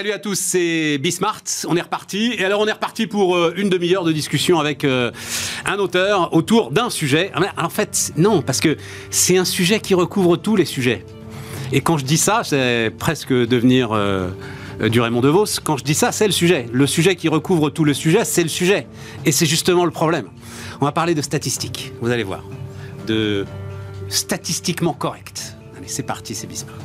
Salut à tous, c'est Bismart. On est reparti. Et alors, on est reparti pour euh, une demi-heure de discussion avec euh, un auteur autour d'un sujet. Ah, en fait, non, parce que c'est un sujet qui recouvre tous les sujets. Et quand je dis ça, c'est presque devenir euh, du Raymond DeVos. Quand je dis ça, c'est le sujet. Le sujet qui recouvre tout le sujet, c'est le sujet. Et c'est justement le problème. On va parler de statistiques, vous allez voir. De statistiquement correct. Allez, c'est parti, c'est Bismart.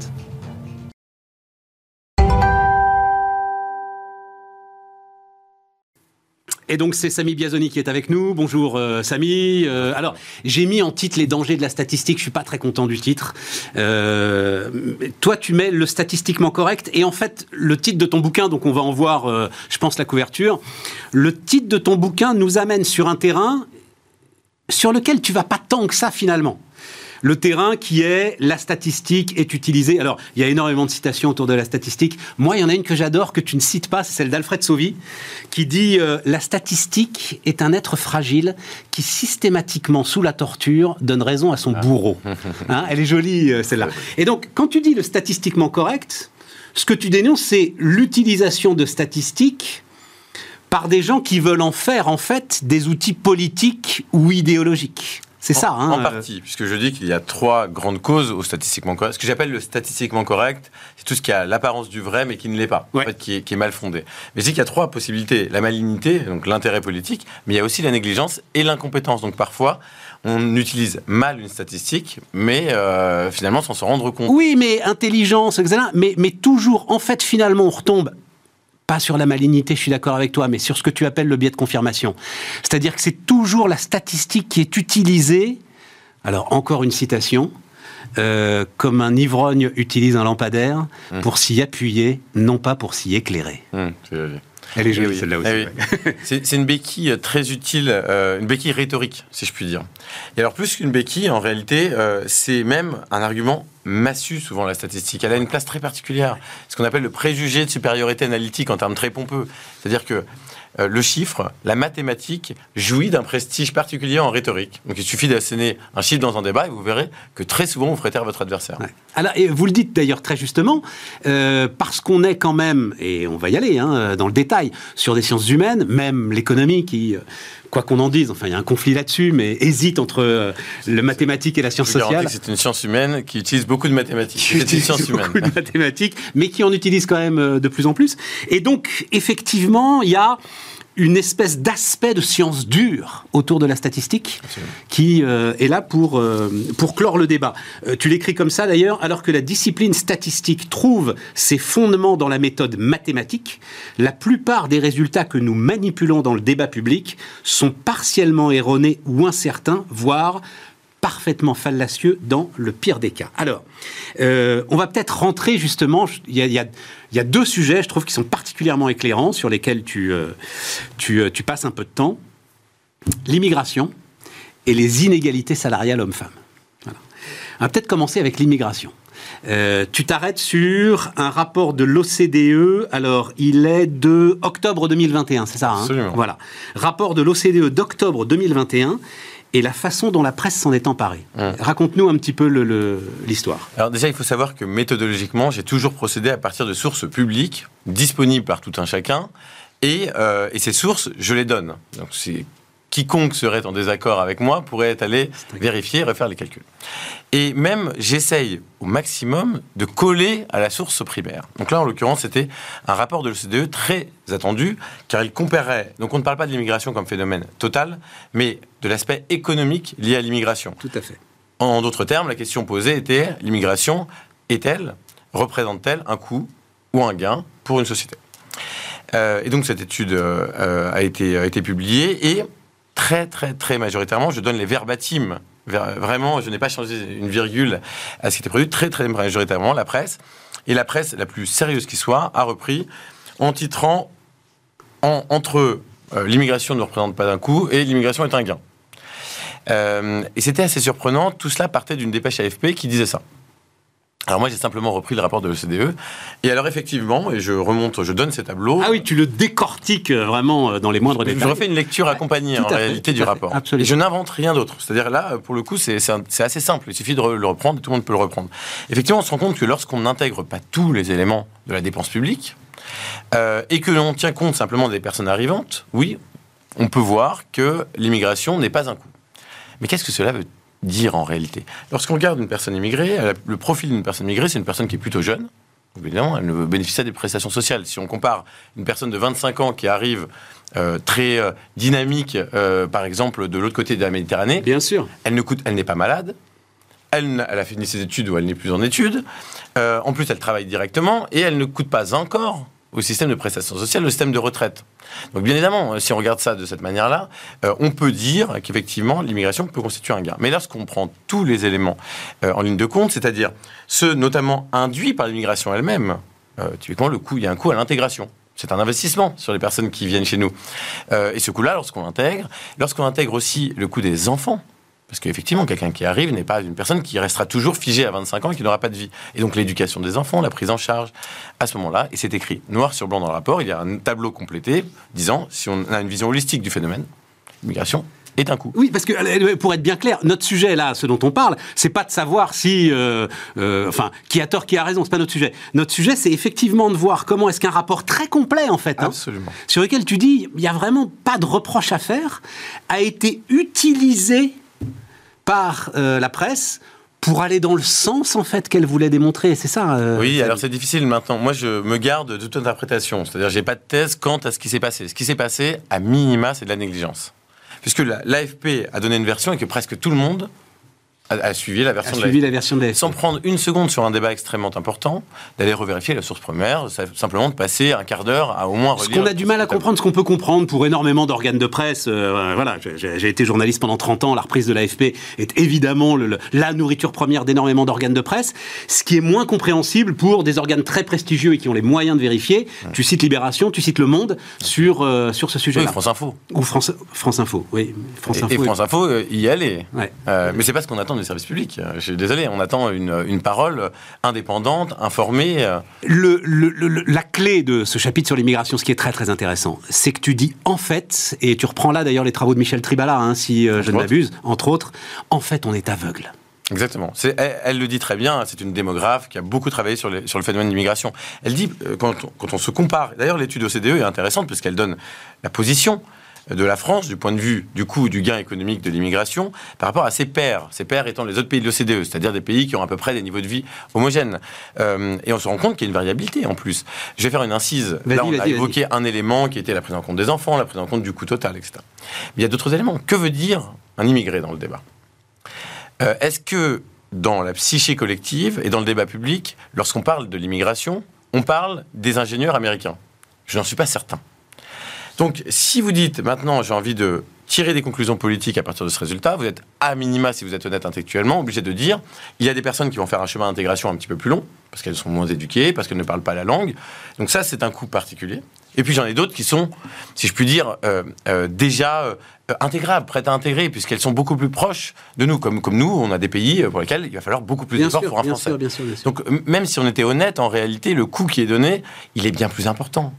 Et donc c'est Samy Biazoni qui est avec nous. Bonjour euh, Samy. Euh, alors j'ai mis en titre les dangers de la statistique. Je suis pas très content du titre. Euh, toi tu mets le statistiquement correct et en fait le titre de ton bouquin, donc on va en voir, je pense la couverture. Le titre de ton bouquin nous amène sur un terrain sur lequel tu vas pas tant que ça finalement le terrain qui est la statistique est utilisé. Alors, il y a énormément de citations autour de la statistique. Moi, il y en a une que j'adore, que tu ne cites pas, c'est celle d'Alfred Sauvy, qui dit euh, La statistique est un être fragile qui systématiquement, sous la torture, donne raison à son ah. bourreau. Hein, elle est jolie, euh, celle-là. Et donc, quand tu dis le statistiquement correct, ce que tu dénonces, c'est l'utilisation de statistiques par des gens qui veulent en faire, en fait, des outils politiques ou idéologiques. C'est ça. Hein, en partie, puisque je dis qu'il y a trois grandes causes au statistiquement correct. Ce que j'appelle le statistiquement correct, c'est tout ce qui a l'apparence du vrai, mais qui ne l'est pas, en fait, qui, est, qui, est, mal fondé. Mais je dis qu'il y a trois possibilités. La malignité, donc l'intérêt politique, mais il y a aussi la négligence et l'incompétence. Donc parfois, on utilise mal une statistique, mais euh, finalement sans s'en rendre compte. Oui, mais intelligence, etc. Mais, mais toujours, en fait, finalement, on retombe pas sur la malignité, je suis d'accord avec toi, mais sur ce que tu appelles le biais de confirmation. C'est-à-dire que c'est toujours la statistique qui est utilisée, alors encore une citation, euh, comme un ivrogne utilise un lampadaire mmh. pour s'y appuyer, non pas pour s'y éclairer. Mmh, elle est jolie, celle-là aussi. Eh c'est une béquille euh, très utile, euh, une béquille rhétorique, si je puis dire. Et alors, plus qu'une béquille, en réalité, euh, c'est même un argument massu, souvent, la statistique. Elle a une place très particulière. Ce qu'on appelle le préjugé de supériorité analytique en termes très pompeux. C'est-à-dire que euh, le chiffre, la mathématique, jouit d'un prestige particulier en rhétorique. Donc il suffit d'asséner un chiffre dans un débat et vous verrez que très souvent vous ferez taire votre adversaire. Alors, et vous le dites d'ailleurs très justement, euh, parce qu'on est quand même, et on va y aller hein, dans le détail, sur des sciences humaines, même l'économie qui... Euh, quoi qu'on en dise, enfin il y a un conflit là-dessus, mais hésite entre le mathématique et la science sociale. C'est une science humaine qui utilise beaucoup de mathématiques. C'est une science beaucoup humaine. de mathématiques, mais qui en utilise quand même de plus en plus. Et donc effectivement, il y a une espèce d'aspect de science dure autour de la statistique qui euh, est là pour, euh, pour clore le débat. Euh, tu l'écris comme ça d'ailleurs, alors que la discipline statistique trouve ses fondements dans la méthode mathématique, la plupart des résultats que nous manipulons dans le débat public sont partiellement erronés ou incertains, voire parfaitement fallacieux dans le pire des cas. Alors, euh, on va peut-être rentrer justement, il y, a, deux sujets, je trouve, qui sont particulièrement éclairants, sur lesquels tu, euh, euh, tu, passes un peu de temps. L'immigration et les inégalités salariales hommes-femmes. On va peut-être commencer avec l'immigration. tu t'arrêtes sur un rapport de l'OCDE. Alors, il est de octobre 2021, c'est ça hein? Absolument. Voilà. Rapport de l'OCDE d'octobre 2021 et la façon dont la presse s'en est emparée. Hum. Raconte-nous un petit peu l'histoire. Alors déjà, il faut savoir que méthodologiquement, j'ai toujours procédé à partir de sources publiques, disponibles par tout un chacun, et, euh, et ces sources, je les donne. Donc c'est quiconque serait en désaccord avec moi pourrait aller vérifier, refaire les calculs. Et même, j'essaye au maximum de coller à la source primaire. Donc là, en l'occurrence, c'était un rapport de l'OCDE très attendu, car il comparait, donc on ne parle pas de l'immigration comme phénomène total, mais de l'aspect économique lié à l'immigration. Tout à fait. En d'autres termes, la question posée était, l'immigration est-elle, représente-t-elle un coût ou un gain pour une société? Euh, et donc cette étude euh, a, été, a été publiée et très, très, très majoritairement, je donne les verbatims. Vraiment, je n'ai pas changé une virgule à ce qui était produit. Très, très majoritairement, la presse, et la presse la plus sérieuse qui soit, a repris en titrant en, entre euh, l'immigration ne représente pas d'un coût et l'immigration est un gain. Euh, et c'était assez surprenant. Tout cela partait d'une dépêche AFP qui disait ça. Alors moi j'ai simplement repris le rapport de l'OCDE et alors effectivement et je remonte je donne ces tableaux. Ah oui tu le décortiques euh, vraiment euh, dans les moindres détails. Je refais une lecture accompagnée en réalité du rapport. Absolument. Et je n'invente rien d'autre. C'est-à-dire là pour le coup c'est assez simple. Il suffit de le reprendre et tout le monde peut le reprendre. Effectivement on se rend compte que lorsqu'on n'intègre pas tous les éléments de la dépense publique euh, et que l'on tient compte simplement des personnes arrivantes, oui, on peut voir que l'immigration n'est pas un coût. Mais qu'est-ce que cela veut dire en réalité Lorsqu'on regarde une personne immigrée, le profil d'une personne immigrée, c'est une personne qui est plutôt jeune. Évidemment, elle ne bénéficie pas des prestations sociales. Si on compare une personne de 25 ans qui arrive euh, très euh, dynamique, euh, par exemple, de l'autre côté de la Méditerranée, bien sûr, elle ne coûte, elle n'est pas malade. Elle, elle, a fini ses études ou elle n'est plus en études. en plus, elle travaille directement et elle ne coûte pas encore au système de prestations sociales, le système de retraite. Donc bien évidemment, si on regarde ça de cette manière-là, euh, on peut dire qu'effectivement l'immigration peut constituer un gain. Mais lorsqu'on prend tous les éléments euh, en ligne de compte, c'est-à-dire ceux notamment induits par l'immigration elle-même, euh, typiquement le coût, il y a un coût à l'intégration. C'est un investissement sur les personnes qui viennent chez nous. et ce coût-là, lorsqu'on intègre, lorsqu'on intègre aussi le coût des enfants, parce qu'effectivement, quelqu'un qui arrive n'est pas une personne qui restera toujours figée à 25 ans et qui n'aura pas de vie. Et donc l'éducation des enfants, la prise en charge, à ce moment-là, et c'est écrit noir sur blanc dans le rapport, il y a un tableau complété disant, si on a une vision holistique du phénomène, l'immigration est un coût. Oui, parce que pour être bien clair, notre sujet là, ce dont on parle, c'est pas de savoir si, euh, euh, enfin, qui a tort, qui a raison, c'est pas notre sujet. Notre sujet, c'est effectivement de voir comment est-ce qu'un rapport très complet en fait, hein, sur lequel tu dis, il y a vraiment pas de reproche à faire, a été utilisé par euh, la presse pour aller dans le sens en fait qu'elle voulait démontrer. C'est ça. Euh, oui, alors c'est difficile maintenant. Moi, je me garde de toute interprétation. C'est-à-dire, j'ai pas de thèse quant à ce qui s'est passé. Ce qui s'est passé, à minima, c'est de la négligence. Puisque l'AFP a donné une version et que presque tout le monde a, suivi la version, de, la version de Sans prendre une seconde sur un débat extrêmement important, d'aller revérifier la source première, simplement de passer un quart d'heure à au moins Ce qu'on a du mal à comprendre, ce qu'on peut comprendre pour énormément d'organes de presse, euh, voilà, j'ai été journaliste pendant 30 ans, la reprise de l'AFP est évidemment le, la nourriture première d'énormément d'organes de presse. Ce qui est moins compréhensible pour des organes très prestigieux et qui ont les moyens de vérifier, tu cites Libération, tu cites Le Monde sur, euh, sur ce sujet-là. Oui, France Info. Ou France, France Info, oui. France Info, et, France Info, euh, y aller. Ouais. mais c'est pas ce qu'on attend des services publics. Je suis désolé, on attend une, parole indépendante, informée. Le, la clé de ce chapitre sur l'immigration, ce qui est très très intéressant, c'est que tu dis en fait, et tu reprends là d'ailleurs les travaux de Michel Tribala, hein, si euh, je ne m'abuse, entre autres, en fait on est aveugle. Exactement. Elle, le dit très bien, c'est une démographe qui a beaucoup travaillé sur, sur le phénomène d'immigration. Elle dit, euh, quand, quand, on se compare, d'ailleurs l'étude OCDE est intéressante parce qu'elle donne la position de la France du point de vue du coût du gain économique de l'immigration par rapport à ses pairs, ses pairs étant les autres pays de l'OCDE, c'est-à-dire des pays qui ont à peu près des niveaux de vie homogènes. Euh, et on se rend compte qu'il y a une variabilité en plus. Je vais faire une incise. Là, on a évoqué un élément qui était la prise en compte des enfants, la prise en compte du coût total, etc. Mais il y a d'autres éléments. Que veut dire un immigré dans le débat? Euh, Est-ce que dans la psyché collective et dans le débat public, lorsqu'on parle de l'immigration, on parle des ingénieurs américains? Je n'en suis pas certain. Donc, si vous dites maintenant, j'ai envie de tirer des conclusions politiques à partir de ce résultat, vous êtes à minima, si vous êtes honnête intellectuellement, obligé de dire il y a des personnes qui vont faire un chemin d'intégration un petit peu plus long, parce qu'elles sont moins éduquées, parce qu'elles ne parlent pas la langue. Donc, ça, c'est un coût particulier. Et puis, j'en ai d'autres qui sont, si je puis dire, euh, euh, déjà euh, intégrables, prêtes à intégrer, puisqu'elles sont beaucoup plus proches de nous. Comme, comme nous, on a des pays pour lesquels il va falloir beaucoup plus d'efforts pour un Français. Donc, même si on était honnête, en réalité, le coût qui est donné, il est bien plus important.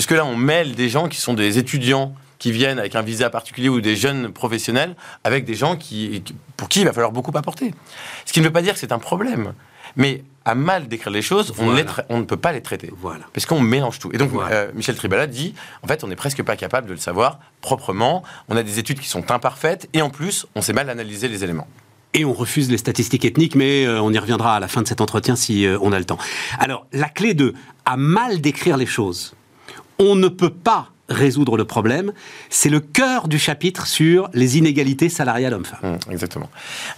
Puisque là, on mêle des gens qui sont des étudiants qui viennent avec un visa particulier ou des jeunes professionnels avec des gens qui, pour qui il va falloir beaucoup apporter. Ce qui ne veut pas dire que c'est un problème. Mais à mal décrire les choses, on, ne peut pas les traiter. Voilà. Parce qu'on mélange tout. Et donc, euh, Michel Tribala dit, en fait, on n'est presque pas capable de le savoir proprement. On a des études qui sont imparfaites et en plus, on sait mal analyser les éléments. Et on refuse les statistiques ethniques, mais euh, on y reviendra à la fin de cet entretien si euh, on a le temps. Alors, la clé de à mal décrire les choses, on ne peut pas résoudre le problème. C'est le cœur du chapitre sur les inégalités salariales hommes-femmes. Mmh, exactement.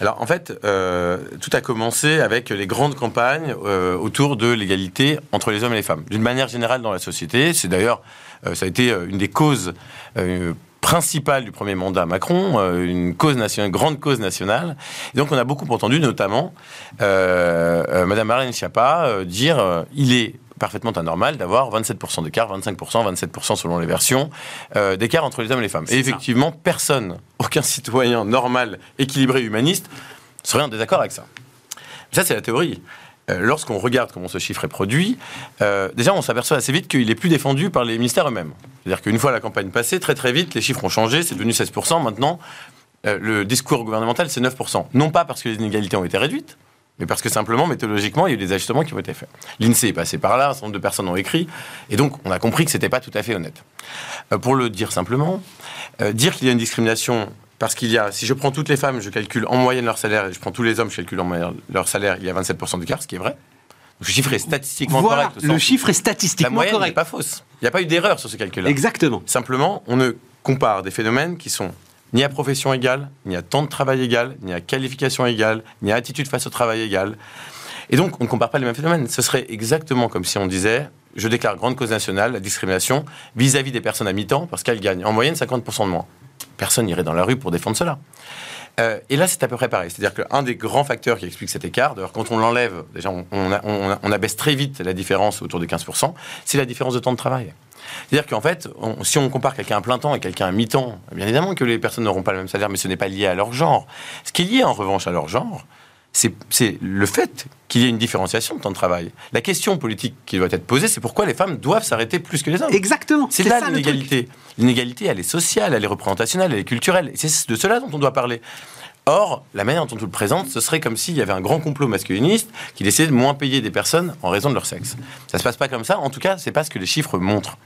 Alors en fait, euh, tout a commencé avec les grandes campagnes euh, autour de l'égalité entre les hommes et les femmes. D'une manière générale dans la société, c'est d'ailleurs, euh, ça a été une des causes principales du premier mandat Macron, une cause nationale, grande cause nationale. Et donc on a beaucoup entendu, notamment Madame Marlène Schiappa dire il est parfaitement anormal d'avoir 27% d'écart, 25%, 27% selon les versions, euh, d'écart entre les hommes et les femmes. Et effectivement, personne, aucun citoyen normal, équilibré, humaniste, serait en désaccord avec ça. Ça, c'est la théorie. Euh, lorsqu'on regarde comment ce chiffre est produit, euh, déjà on s'aperçoit assez vite qu'il est plus défendu par les ministères eux-mêmes. C'est-à-dire qu'une fois la campagne passée, très très vite, les chiffres ont changé, c'est devenu 16%. Maintenant, le discours gouvernemental, c'est 9%. Non pas parce que les inégalités ont été réduites, mais parce que simplement, méthodologiquement, il y a eu des ajustements qui ont été faits. L'INSEE est passé par là, un certain nombre de personnes ont écrit, et donc on a compris que ce n'était pas tout à fait honnête. Euh, pour le dire simplement, euh, dire qu'il y a une discrimination parce qu'il y a, si je prends toutes les femmes, je calcule en moyenne leur salaire, et je prends tous les hommes, je calcule en moyenne leur salaire, il y a 27% d'écart, ce qui est vrai. Le chiffre est statistiquement Voilà, correct. le chiffre est La statistiquement moyenne n'est correct. pas fausse. Il n'y a pas eu d'erreur sur ce calcul-là. Exactement. Simplement, on ne compare des phénomènes qui sont ni à profession égale, ni à temps de travail égal, ni à qualification égale, ni à attitude face au travail égale. Et donc, on ne compare pas les mêmes phénomènes. Ce serait exactement comme si on disait je déclare grande cause nationale la discrimination vis-à-vis des personnes à mi-temps parce qu'elles gagnent en moyenne 50% de moins. Personne n'irait dans la rue pour défendre cela. Euh, et là, c'est à peu près pareil. C'est-à-dire qu'un des grands facteurs qui explique cet écart, d'ailleurs, quand on l'enlève, déjà, on, on, abaisse très vite la différence autour de 15%, c'est la différence de temps de travail. C'est-à-dire qu'en fait, si on compare quelqu'un à plein temps et quelqu'un à mi-temps, bien évidemment que les personnes n'auront pas le même salaire, mais ce n'est pas lié à leur genre. Ce qui est lié en revanche à leur genre, c'est le fait qu'il y ait une différenciation de temps de travail. La question politique qui doit être posée, c'est pourquoi les femmes doivent s'arrêter plus que les hommes. Exactement. C'est là l'inégalité. L'inégalité, elle est sociale, elle est représentationnelle, elle est culturelle. Et c'est de cela dont on doit parler. Or, la manière dont on le présente, ce serait comme s'il y avait un grand complot masculiniste qui décidait de moins payer des personnes en raison de leur sexe. Ça se passe pas comme ça. En tout cas, c'est pas ce que les chiffres montrent.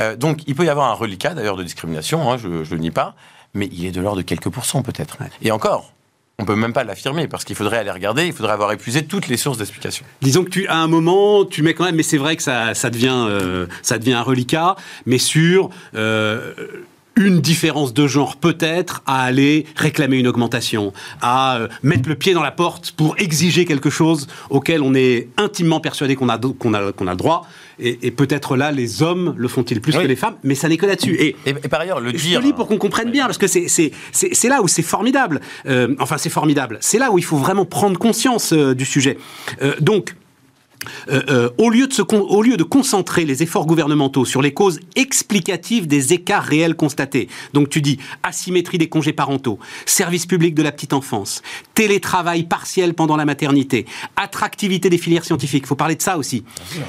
Euh, donc, il peut y avoir un reliquat d'ailleurs de discrimination. hein, je, ne le nie pas, mais il est de l'ordre de quelques pourcents peut-être. Et encore. On peut même pas l'affirmer parce qu'il faudrait aller regarder, il faudrait avoir épuisé toutes les sources d'explication. Disons que tu, à un moment, tu mets quand même, mais c'est vrai que ça, euh, devient un reliquat, mais sur euh, une différence de genre peut-être à aller réclamer une augmentation, à euh, mettre le pied dans la porte pour exiger quelque chose auquel on est intimement persuadé qu'on a, qu'on a, qu'on a le droit. Et, et peut-être là, les hommes le font-ils plus Oui. que les femmes, mais ça n'est que là-dessus. Et Et, et par ailleurs, le je dire. te lis pour qu'on comprenne bien, parce que c'est- c'est c'est- c'est là où c'est formidable. Euh, enfin, c'est formidable. C'est là où il faut vraiment prendre conscience euh, du sujet. Euh, donc, euh, euh, au, lieu de se con- au lieu de concentrer les efforts gouvernementaux sur les causes explicatives des écarts réels constatés, donc tu dis asymétrie des congés parentaux, service public de la petite enfance, télétravail partiel pendant la maternité, attractivité des filières scientifiques, il faut parler de ça aussi.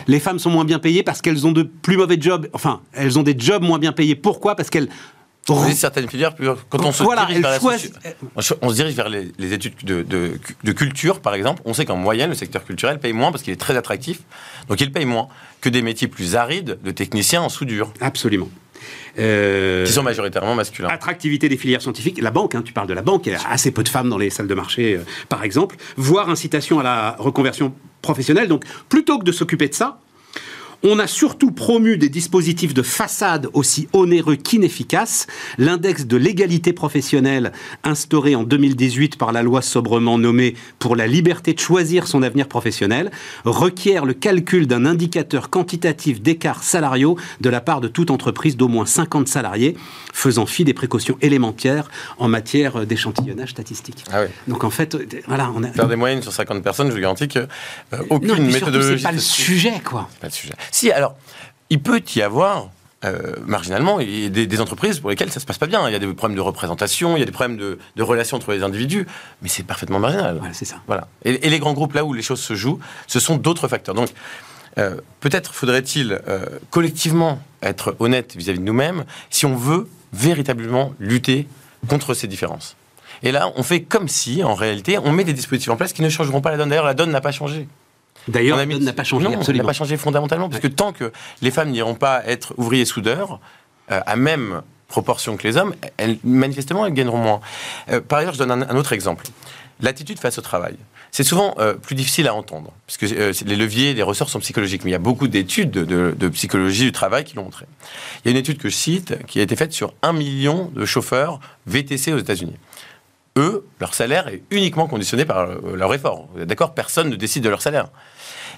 Les femmes sont moins bien payées parce qu'elles ont de plus mauvais jobs, enfin, elles ont des jobs moins bien payés. Pourquoi? Parce qu'elles Certaines filières, plus- quand on se Voilà, dirige vers la soci- on se- on se dirige vers les, les études de, de- de culture, par exemple, on sait qu'en moyenne, le secteur culturel paye moins parce qu'il est très attractif, donc il paye moins que des métiers plus arides de techniciens en soudure, Absolument. Euh, qui sont majoritairement masculins. Attractivité des filières scientifiques, la banque, hein, tu parles de la banque, il y a assez peu de femmes dans les salles de marché, euh, par exemple, voire incitation à la reconversion professionnelle. Donc, plutôt que de s'occuper de ça, on a surtout promu des dispositifs de façade aussi onéreux qu'inefficaces. L'index de l'égalité professionnelle, instauré en 2018 par la loi sobrement nommée pour la liberté de choisir son avenir professionnel, requiert le calcul d'un indicateur quantitatif d'écarts salariaux de la part de toute entreprise d'au moins 50 salariés, faisant fi des précautions élémentaires en matière d'échantillonnage statistique. Ah oui. Donc en fait, euh, voilà, on a... Faire des moyennes sur 50 personnes, je vous garantis que euh, aucune non, méthodologie. c'est pas le sujet, quoi. C'est pas le sujet. Si, alors, il peut y avoir, euh, marginalement, des, des entreprises pour lesquelles ça se passe pas bien. Il y a des problèmes de représentation, il y a des problèmes de, de relations entre les individus, mais c'est parfaitement marginal. Voilà, c'est ça. Voilà. Et, et les grands groupes, là où les choses se jouent, ce sont d'autres facteurs. Donc, euh, peut-être faudrait-il euh, collectivement être honnête vis-à-vis de nous-mêmes si on veut véritablement lutter contre ces différences. Et là, on fait comme si, en réalité, on met des dispositifs en place qui ne changeront pas la donne. D'ailleurs, la donne n'a pas changé. D'ailleurs, la n'a pas changé, non, absolument. n'a pas changé fondamentalement, parce que tant que les femmes n'iront pas être ouvriers soudeurs, euh, à même proportion que les hommes, elles, manifestement, elles gagneront moins. Euh, par ailleurs, je donne un, un autre exemple. L'attitude face au travail. C'est souvent euh, plus difficile à entendre, puisque euh, les leviers, les ressorts sont psychologiques, mais il y a beaucoup d'études de, de- de psychologie du travail qui l'ont montré. Il y a une étude que je cite qui a été faite sur un million de chauffeurs VTC aux États-Unis. Eux, leur salaire est uniquement conditionné par leur effort. D'accord? Personne ne décide de leur salaire.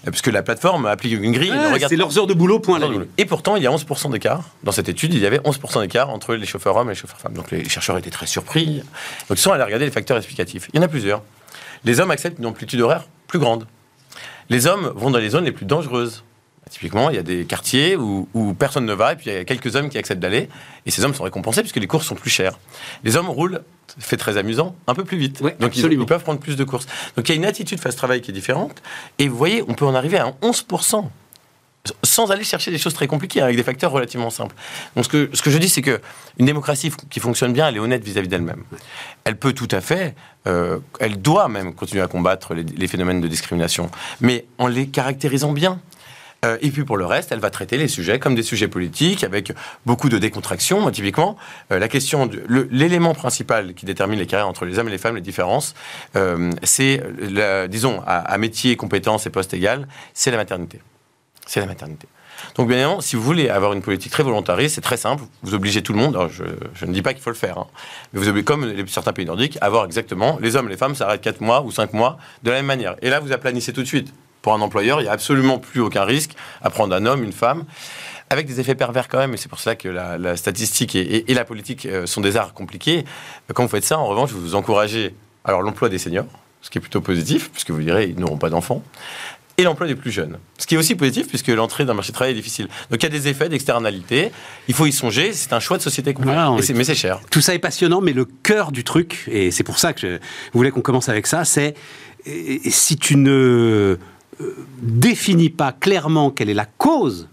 Euh, Puisque la plateforme applique une grille. Ouais, ne regarde c'est leurs heures de boulot, point et pourtant, il y a 11% d'écart. Dans cette étude, il y avait 11% d'écart entre les chauffeurs hommes et les chauffeurs femmes. Donc les chercheurs étaient très surpris. Donc ils sont allés regarder les facteurs explicatifs. Il y en a plusieurs. Les hommes acceptent une amplitude horaire plus grande. Les hommes vont dans les zones les plus dangereuses. Typiquement, il y a des quartiers où, où personne ne va, et puis il y a quelques hommes qui acceptent d'aller, et ces hommes sont récompensés puisque les courses sont plus chères. Les hommes roulent, fait très amusant, un peu plus vite. Donc ils, peuvent prendre plus de courses. Donc il y a une attitude face travail qui est différente, et vous voyez, on peut en arriver à un 11% sans aller chercher des choses très compliquées, avec des facteurs relativement simples. Donc ce que, ce que je dis, c'est que une démocratie qui fonctionne bien, elle est honnête vis-à-vis d'elle-même. Elle peut tout à fait, euh, elle doit même continuer à combattre les, les phénomènes de discrimination, mais en les caractérisant bien. Euh, et puis pour le reste, elle va traiter les sujets comme des sujets politiques, avec beaucoup de décontraction. Typiquement, euh, la question, l'élément principal qui détermine les carrières entre les hommes et les femmes, les différences, euh, c'est, disons, à, métier, compétences et postes égales, c'est la maternité. C'est la maternité. Donc bien évidemment, si vous voulez avoir une politique très volontariste, c'est très simple. Vous obligez tout le monde. Je, ne dis pas qu'il faut le faire, hein, mais vous obligez, comme certains pays nordiques, à avoir exactement les hommes et les femmes s'arrêtent 4 mois ou 5 mois de la même manière. Et là, vous aplanissez tout de suite pour un employeur, il n'y a absolument plus aucun risque à prendre un homme, une femme avec des effets pervers quand même, et c'est pour cela que la, la statistique et, et, et, la politique euh, sont des arts compliqués. Quand vous faites ça, en revanche, vous vous encouragez alors l'emploi des seniors, ce qui est plutôt positif, puisque vous direz, ils n'auront pas d'enfants, et l'emploi des plus jeunes. Ce qui est aussi positif, puisque l'entrée dans le marché du travail est difficile. Donc il y a des effets d'externalité, il faut y songer, c'est un choix de société voilà, mais c'est cher. Tout ça est passionnant, mais le cœur du truc, et c'est pour ça que je voulais qu'on commence avec ça, c'est si tu ne euh, définis pas clairement quelle est la cause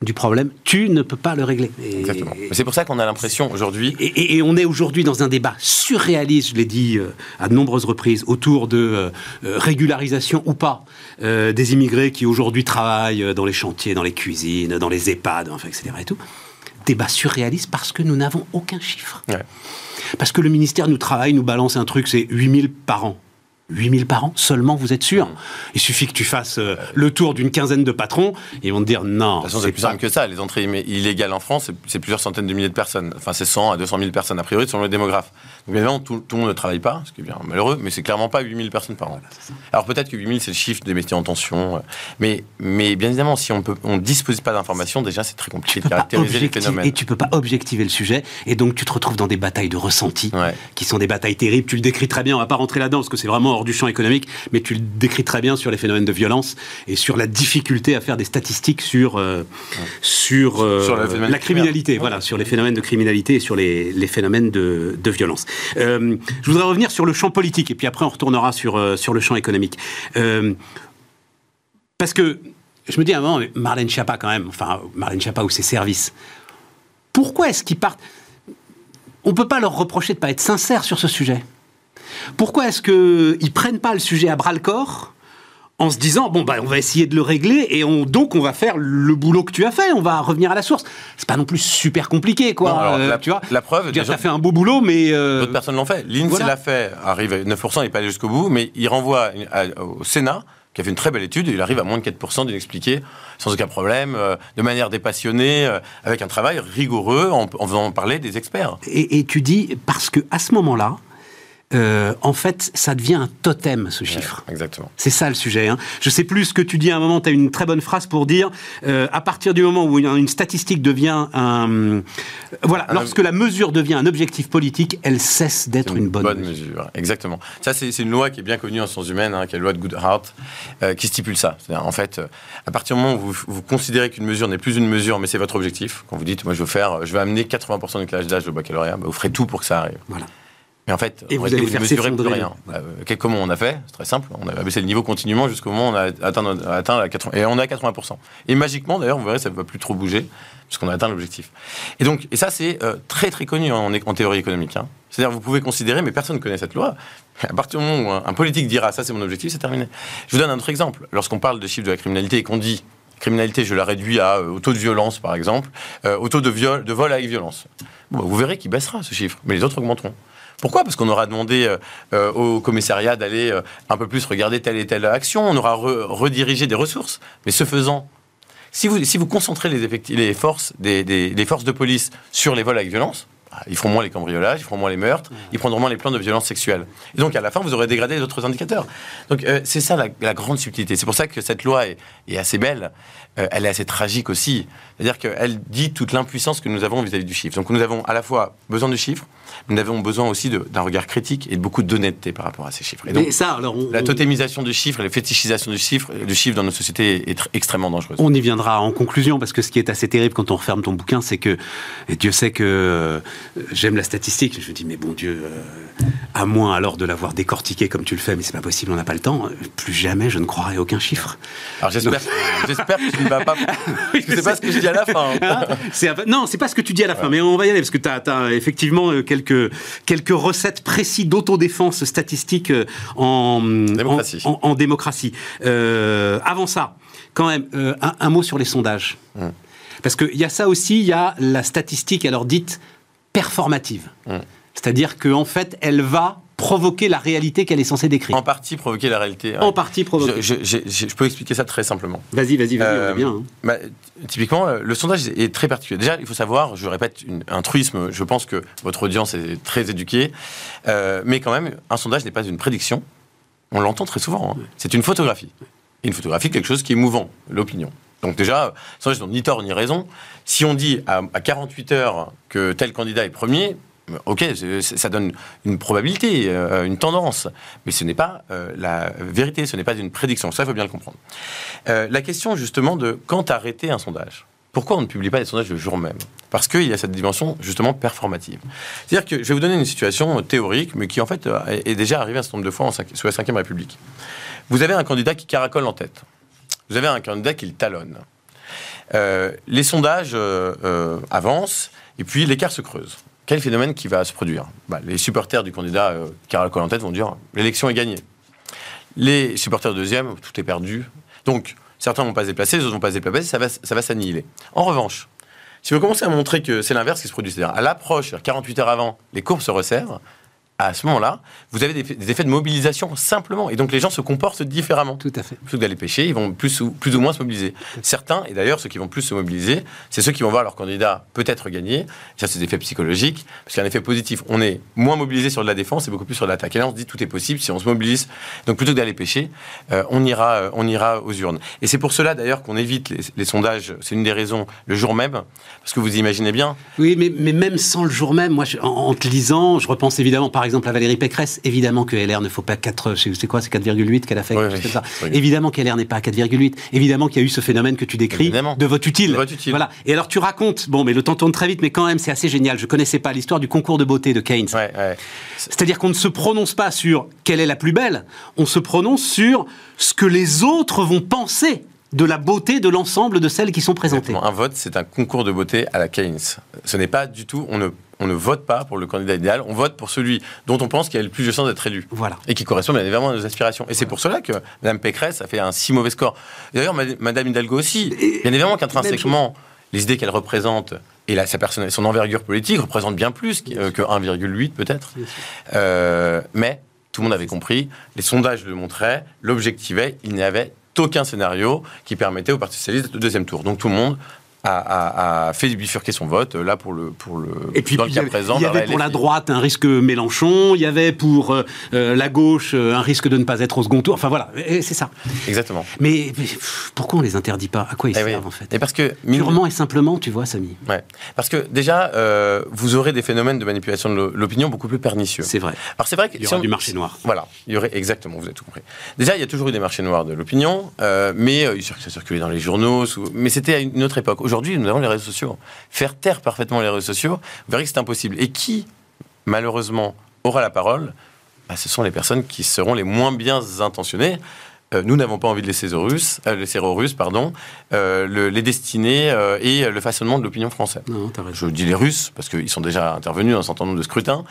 du problème, tu ne peux pas le régler. Et, Exactement. C'est pour ça qu'on a l'impression aujourd'hui. Et, et, on est aujourd'hui dans un débat surréaliste, je l'ai dit euh, à de nombreuses reprises, autour de euh, régularisation ou pas euh, des immigrés qui aujourd'hui travaillent dans les chantiers, dans les cuisines, dans les EHPAD, enfin, etc. Et tout. Débat surréaliste parce que nous n'avons aucun chiffre. Ouais. Parce que le ministère nous travaille, nous balance un truc, c'est 8000 par an. 8000 par an seulement, vous êtes sûr? Il suffit que tu fasses euh, le tour d'une quinzaine de patrons et ils vont te dire non. De toute façon, c'est plus simple que ça. Les entrées illégales en France, c'est plusieurs centaines de milliers de personnes. Enfin, c'est 100 à 200 000 personnes, a priori, selon le démographe. Donc, évidemment, tout, tout, le monde ne travaille pas, ce qui est bien malheureux, mais c'est clairement pas 8000 personnes par an. Voilà, Alors, peut-être que 8000, c'est le chiffre des métiers en tension. euh, Mais, mais bien évidemment, si on ne dispose pas d'informations, déjà, c'est très compliqué de caractériser les phénomènes. Et tu peux pas objectiver le sujet. Et donc, tu te retrouves dans des batailles de ressenti, Ouais. qui sont des batailles terribles. Tu le décris très bien. On va pas rentrer là-dedans parce que c'est vraiment hors du champ économique. Mais tu le décris très bien sur les phénomènes de violence et sur la difficulté à faire des statistiques sur, euh, sur, euh, Sur la criminalité. Voilà, sur les phénomènes de criminalité et sur les, les phénomènes de, de violence. Euh, je voudrais revenir sur le champ politique et puis après on retournera sur, euh, sur le champ économique. Euh, parce que je me dis à un moment, Marlène Schiappa quand même, enfin Marlène Schiappa ou ses services, pourquoi est-ce qu'ils partent? On peut pas leur reprocher de pas être sincères sur ce sujet. Pourquoi est-ce qu'ils prennent pas le sujet à bras le corps en se disant bon bah on va essayer de le régler et on, donc on va faire le boulot que tu as fait, on va revenir à la source. C'est pas non plus super compliqué quoi. Non, alors, euh, la, tu vois la preuve, Tu déjà, as fait un beau boulot mais euh, d'autres personnes l'ont fait. L'INSEE voilà. l'a fait, arrive à 9%, il n'est pas allé jusqu'au bout, mais il renvoie à- au Sénat, qui a fait une très belle étude, et il arrive à moins de 4% de l'expliquer sans aucun problème, euh, de manière dépassionnée, euh, avec un travail rigoureux, en, en faisant parler des experts. et, et tu dis parce que à ce moment-là, euh, en fait, ça devient un totem ce chiffre. Ouais, exactement. C'est ça le sujet. Hein. Je sais plus ce que tu dis à un moment. Tu as une très bonne phrase pour dire euh, à partir du moment où une, une statistique devient un euh, voilà, Un lorsque la mesure devient un objectif politique, elle cesse d'être une, bonne, mesure. mesure. Exactement. Ça, c'est une loi qui est bien connue en sciences humaines, hein, qui est la loi de Goodhart, euh, qui stipule ça. C'est-à-dire, en fait, à partir du moment où vous, vous considérez qu'une mesure n'est plus une mesure, mais c'est votre objectif, quand vous dites, moi, je veux faire, je veux amener 80% du classe d'âge au baccalauréat, bah, vous ferez tout pour que ça arrive. Voilà. Mais en fait, Et en vous allez faire mesurez plus rien. comment on a fait C'est très simple. On a abaissé le niveau continuellement jusqu'au moment où on a atteint, notre- atteint la 80, et on est à 80%. Et magiquement, d'ailleurs, vous verrez, ça ne va plus trop bouger puisqu'on a atteint l'objectif. Et donc, et ça, c'est euh, très très connu en, en théorie économique. hein. C'est-à-dire, vous pouvez considérer, mais personne ne connaît cette loi. À partir du moment où un, un politique dira ça, c'est mon objectif, c'est terminé. Je vous donne un autre exemple. Lorsqu'on parle de chiffres de la criminalité et qu'on dit criminalité, je la réduis à, euh, au taux de violence, par exemple, euh, au taux de, viol, de vol avec violence. Bon, vous verrez qu'il baissera ce chiffre, mais les autres augmenteront. Pourquoi? Parce qu'on aura demandé euh, euh, au commissariat d'aller euh, un peu plus regarder telle et telle action, on aura re- redirigé des ressources, mais ce faisant, si vous, si vous concentrez les, forces, des, des- les forces de police sur les vols avec violence, bah, ils feront moins les cambriolages, ils feront moins les meurtres, ils prendront moins les plans de violence sexuelle. Et donc, à la fin, vous aurez dégradé les autres indicateurs. Donc, euh, c'est ça la, la grande subtilité. C'est pour ça que cette loi est, est assez belle. Euh, elle est assez tragique aussi. C'est-à-dire qu'elle dit toute l'impuissance que nous avons vis-à-vis du chiffre. Donc, nous avons à la fois besoin de chiffres, Nous avons besoin aussi d'un regard critique et de beaucoup d'honnêteté par rapport à ces chiffres. Et donc, ça, alors la totémisation du chiffre, la fétichisation du chiffre, du chiffre dans nos sociétés est extrêmement dangereuse. On y viendra en conclusion, parce que ce qui est assez terrible quand on referme ton bouquin, c'est que, et Dieu sait que euh, j'aime la statistique, je me dis, mais bon Dieu, euh, à moins alors de l'avoir décortiqué comme tu le fais, mais c'est pas possible, on n'a pas le temps, plus jamais je ne croirai aucun chiffre. Alors j'espère, que tu ne vas pas. c'est pas ce que je dis à la fin. Hein non, c'est pas ce que tu dis à la fin, mais on va y aller, parce que tu as, effectivement euh, quelques, quelques recettes précises d'autodéfense statistique en démocratie. En, démocratie. avant ça, quand même, un, mot sur les sondages. Hum. Parce qu'il y a ça aussi, il y a la statistique, alors dite performative. Hum. C'est-à-dire qu'en fait, elle va provoquer la réalité qu'elle est censée décrire. En partie provoquer la réalité. En partie provoquer. Je, peux expliquer ça très simplement. Vas-y, vas-y, vas-y, on euh, bien. Hein. Bah, typiquement, euh, le sondage est très particulier. Déjà, il faut savoir, je répète, un truisme, je pense que votre audience est très éduquée, euh, mais quand même, un sondage n'est pas une prédiction. On l'entend très souvent. Hein. C'est une photographie. Et une photographie, quelque chose qui est mouvant, l'opinion. Donc déjà, sans ni tort ni raison, si on dit à, 48 heures que tel candidat est premier, ok, ça donne une probabilité, euh, une tendance, mais ce n'est pas euh, la vérité, ce n'est pas une prédiction, ça il faut bien le comprendre. Euh, la question justement de quand arrêter un sondage. Pourquoi on ne publie pas les sondages le jour même? Parce qu'il y a cette dimension justement performative. C'est-à-dire que je vais vous donner une situation théorique, mais qui en fait est déjà arrivée un certain nombre de fois sous la Ve République. Vous avez un candidat qui caracole en tête vous avez un candidat qui le talonne. Les sondages avancent et puis l'écart se creuse. Quel phénomène qui va se produire bah, Les supporters du candidat a en tête vont dire l'élection est gagnée. Les supporters du deuxième, tout est perdu. Donc, certains vont pas se déplacer, les autres vont pas se déplacer, ça va, ça va s'annihiler. En revanche, si vous commencez à montrer que c'est l'inverse qui se produit, c'est-à-dire à, l'approche, 48 heures avant, les courbes se resserrent, à ce moment-là, vous avez des, effets de mobilisation simplement. Et donc les gens se comportent différemment. Tout à fait. Plutôt que d'aller pêcher, ils vont plus ou, plus ou moins se mobiliser. Certains, et d'ailleurs ceux qui vont plus se mobiliser, c'est ceux qui vont voir leur candidat peut-être gagner. Ça, c'est des effets psychologiques. Parce qu'il y a un effet positif. On est moins mobilisé sur de la défense et beaucoup plus sur l'attaque. Et là, on se dit tout est possible si on se mobilise. Donc plutôt que d'aller pêcher, euh, on, ira, euh, on ira aux urnes. Et c'est pour cela d'ailleurs qu'on évite les, sondages. C'est une des raisons le jour même. Parce que vous imaginez bien. Oui, mais, mais même sans le jour même, moi, en, en te lisant, je repense évidemment par exemple à Valérie Pécresse. Évidemment que LR ne faut pas 4, c'est quoi, c'est 4,8 qu'elle a fait, ça. Évidemment qu'LR n'est pas à 4,8. Évidemment qu'il y a eu ce phénomène que tu décris de vote utile. Voilà. Et alors tu racontes, bon, mais le temps tourne très vite, mais quand même c'est assez génial. Je connaissais pas l'histoire du concours de beauté de Keynes. C'est-à-dire qu'on ne se prononce pas sur quelle est la plus belle, on se prononce sur ce que les autres vont penser de la beauté de l'ensemble de celles qui sont présentées. Un vote, c'est un concours de beauté à la Keynes. Ce n'est pas du tout, on ne, on ne vote pas pour le candidat idéal, on vote pour celui dont on pense qu'il a le plus de chances d'être élu. Voilà. Et qui correspond bien évidemment à nos aspirations. Et c'est pour cela que Mme Pécresse a fait un si mauvais score. D'ailleurs, Mme Hidalgo aussi. bien évidemment qu'intrinsèquement, les idées qu'elle représente et là, sa personne, son envergure politique représente bien plus que, 1,8 peut-être. Euh, mais tout le monde avait compris, les sondages le montraient, l'objectivaient, il n'y avait aucun scénario qui permettait au Parti socialiste de deuxième tour. Donc tout le monde a, fait bifurquer son vote là pour le pour le et puis, dans le cas présent il y avait pour la droite un risque Mélenchon il y avait pour euh, euh, la gauche euh, un risque de ne pas être au second tour. Enfin voilà. C'est ça. Exactement. Mais, pourquoi on les interdit pas? À quoi ils eh servent en fait? Et parce que purement et simplement tu vois Samy. Ouais. Parce que déjà vous aurez des phénomènes de manipulation de l'opinion beaucoup plus pernicieux. C'est vrai. Alors c'est vrai qu'il y aura du marché noir. Voilà. Il y aurait exactement vous avez tout compris. Déjà il y a toujours eu des marchés noirs de l'opinion mais ça circulait dans les journaux mais c'était à une autre époque aujourd'hui, nous avons les réseaux sociaux. Faire taire parfaitement les réseaux sociaux, vous verrez que c'est impossible. Et qui, malheureusement, aura la parole? Bah, Ce sont les personnes qui seront les moins bien intentionnées. Euh, nous n'avons pas envie de laisser aux Russes, euh, laisser aux Russes pardon, euh, les destinées et le façonnement de l'opinion française. Je dis les Russes parce qu'ils sont déjà intervenus dans un certain nombre de scrutins,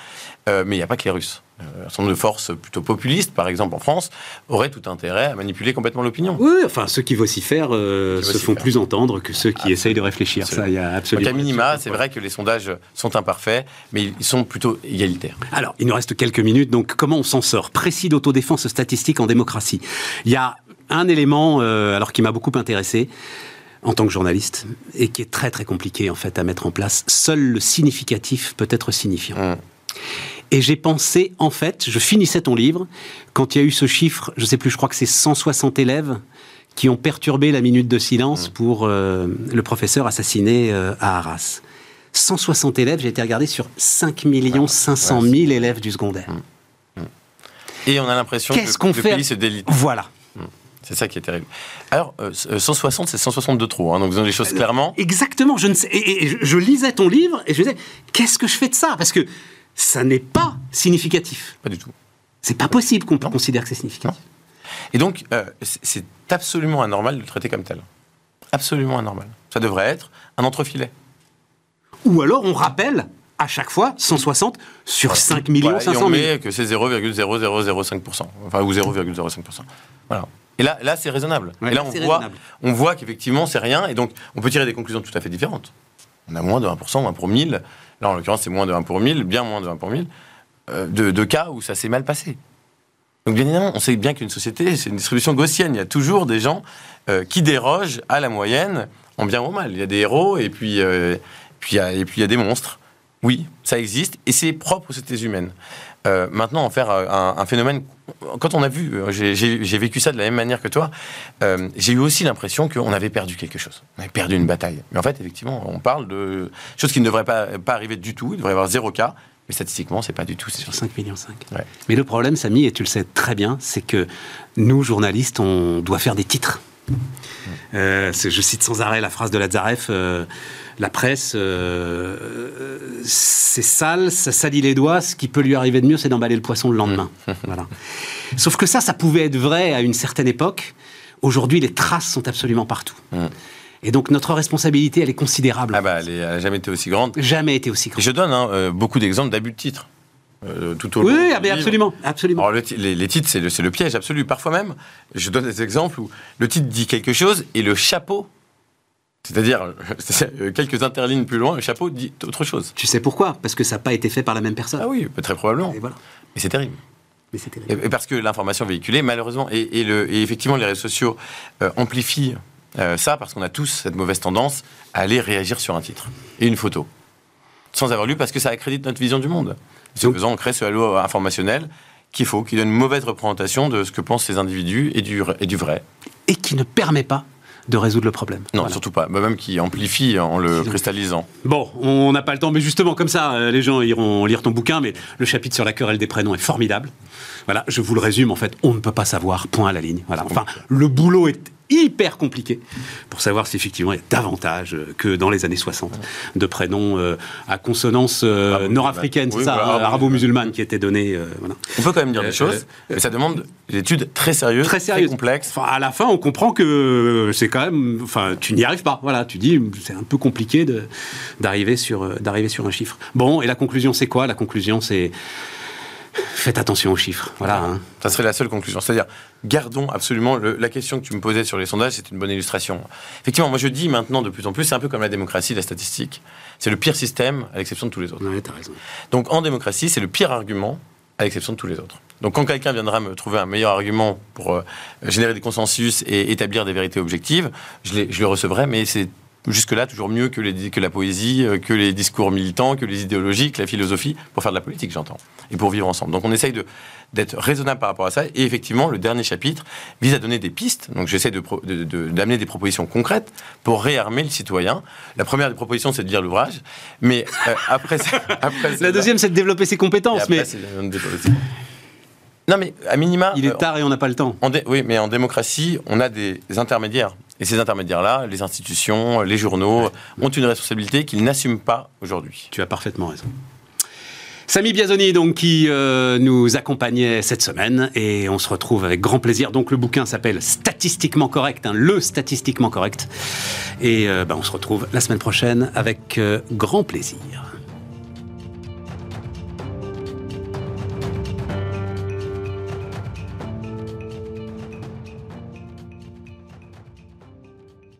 mais il n'y a pas que les Russes. Euh, un certain nombre de forces plutôt populistes, par exemple en France, auraient tout intérêt à manipuler complètement l'opinion. Oui, enfin, ceux qui vocifèrent euh, se font plus entendre que ceux qui essayent de réfléchir. Ça, il y a absolument. Donc, à minima, c'est vrai que les sondages sont imparfaits, mais ils sont plutôt égalitaires. Alors, il nous reste quelques minutes, donc comment on s'en sort? Précis d'autodéfense statistique en démocratie. Il y a un élément, euh, alors qui m'a beaucoup intéressé en tant que journaliste et qui est très très compliqué en fait à mettre en place. Seul le significatif peut être signifiant. Hum. Et j'ai pensé, en fait, je finissais ton livre, quand il y a eu ce chiffre, je sais plus, je crois que c'est 160 élèves qui ont perturbé la minute de silence mmh. pour euh, le professeur assassiné euh, à Arras. 160 élèves, j'ai été regardé sur 5 500 000 élèves du secondaire. Mmh. Et on a l'impression que Qu'est-ce qu'on le fait pays se délite. Voilà. C'est ça qui est terrible. Alors, euh, 160, c'est 160 de trop. hein, donc, vous avez les choses clairement. Exactement. Je ne sais, et, et je, je lisais ton livre et je me disais, qu'est-ce que je fais de ça? Parce que ça n'est pas significatif. Pas du tout. C'est pas possible qu'on considère que c'est significatif. Et donc, euh, c'est absolument anormal de le traiter comme tel. Absolument anormal. Ça devrait être un entrefilet. Ou alors on rappelle à chaque fois 160 sur 5 millions Voilà, et 500 on 000. met que c'est 0,0005%. Enfin, ou 0,05%. Voilà. Et là, là c'est raisonnable. Ouais, et là, voit, on voit qu'effectivement, c'est rien. Et donc, on peut tirer des conclusions tout à fait différentes. On a moins de 1%, 1 pour 1000. Là, en l'occurrence, c'est moins de 1 pour 1000, bien moins de 1 pour 1000, euh, de, cas où ça s'est mal passé. Donc, bien évidemment, on sait bien qu'une société, c'est une distribution gaussienne. Il y a toujours des gens euh, qui dérogent à la moyenne, en bien ou en mal. Il y a des héros et puis, euh, et puis il y a des monstres. Oui, ça existe et c'est propre aux sociétés humaines. Euh, maintenant, en faire euh, un, un phénomène. Quand on a vu, euh, j'ai- vécu ça de la même manière que toi, euh, j'ai eu aussi l'impression qu'on avait perdu quelque chose. On avait perdu une bataille. Mais en fait, effectivement, on parle de choses qui ne devraient pas, pas arriver du tout. Il devrait y avoir zéro cas. Mais statistiquement, c'est pas du tout. Sur 5 millions 5. Ouais. Mais le problème, Samy, et tu le sais très bien, c'est que nous, journalistes, on doit faire des titres. Euh, je cite sans arrêt la phrase de Lazareff euh, la presse, euh, c'est sale, ça salit les doigts. Ce qui peut lui arriver de mieux, c'est d'emballer le poisson le lendemain. voilà. Sauf que ça, ça pouvait être vrai à une certaine époque. Aujourd'hui, les traces sont absolument partout. Mm. Et donc, notre responsabilité, elle est considérable. Ah bah, elle n'a jamais été aussi grande. Jamais été aussi Et grande. je donne hein, euh, beaucoup d'exemples d'abus de titres. Euh, tout au long Oui, ah, mais absolument, absolument. Alors, le les, les titres, c'est le, c'est le piège absolu. Parfois même, je donne des exemples où le titre dit quelque chose et le chapeau, c'est-à-dire euh, quelques interlignes plus loin, le chapeau dit autre chose. Tu sais pourquoi? Parce que ça n'a pas été fait par la même personne. Ah oui, très probablement. Et voilà. Mais c'est terrible. Mais c'était Et, et parce que l'information véhiculée, malheureusement, et, et le, et effectivement, les réseaux sociaux euh, amplifient euh, ça parce qu'on a tous cette mauvaise tendance à aller réagir sur un titre et une photo. Sans avoir lu, parce que ça accrédite notre vision du monde. Ce Donc- faisant, on crée ce halo informationnel qui est faux, qui donne une mauvaise représentation de ce que pensent les individus et du, et du vrai. et qui ne permet pas de résoudre le problème. Non, Voilà. surtout pas. Bah, même qui amplifie en le cristallisant. Bon, on n'a pas le temps, mais justement, comme ça, euh, les gens iront lire ton bouquin, mais le chapitre sur la querelle des prénoms est formidable. Voilà, je vous le résume, en fait, on ne peut pas savoir, point à la ligne. Voilà, enfin, le boulot est hyper compliqué pour savoir si effectivement il y a davantage euh, que dans les années 60 de prénoms euh, à consonance euh, Arabo-musulmane. nord-africaine, c'est Oui, ça, voilà, euh, arabo-musulmane. qui étaient donnés. euh, voilà. On peut quand même dire des choses, mais ça demande des études très sérieuses, très sérieuse. complexes. Enfin, à la fin, on comprend que c'est quand même. Enfin, tu n'y arrives pas. Voilà, tu dis, c'est un peu compliqué d'arriver sur d'arriver sur un chiffre. Bon, et la conclusion, c'est quoi? La conclusion, c'est faites attention aux chiffres. Voilà. hein. Ça serait la seule conclusion. C'est-à-dire, gardons absolument le- la question que tu me posais sur les sondages, c'est une bonne illustration. Effectivement, moi je dis maintenant de plus en plus, c'est un peu comme la démocratie, la statistique. C'est le pire système à l'exception de tous les autres. Ouais, t'as raison. Donc en démocratie, c'est le pire argument à l'exception de tous les autres. Donc quand quelqu'un viendra me trouver un meilleur argument pour euh, générer des consensus et établir des vérités objectives, je le recevrai, mais c'est jusque-là toujours mieux que, les- que la poésie, euh, que les discours militants, que les idéologies, que la philosophie, pour faire de la politique, j'entends, et pour vivre ensemble. Donc on essaye de- d'être raisonnable par rapport à ça, et effectivement, le dernier chapitre vise à donner des pistes, donc j'essaie de pro- de- de- d'amener des propositions concrètes pour réarmer le citoyen. La première des propositions, c'est de lire l'ouvrage, mais euh, après... après La deuxième, c'est de développer ses compétences, après, mais c'est le- le- Non, mais à minima. il est euh, tard et on n'a pas le temps. en dé- Oui, mais en démocratie, on a des intermédiaires. Et ces intermédiaires-là, les institutions, les journaux, ont une responsabilité qu'ils n'assument pas aujourd'hui. Tu as parfaitement raison. Samy Biazoni, donc, qui euh, nous accompagnait cette semaine, et on se retrouve avec grand plaisir. Donc, le bouquin s'appelle Statistiquement correct, hein, le statistiquement correct. Et euh, ben, on se retrouve la semaine prochaine avec euh, grand plaisir.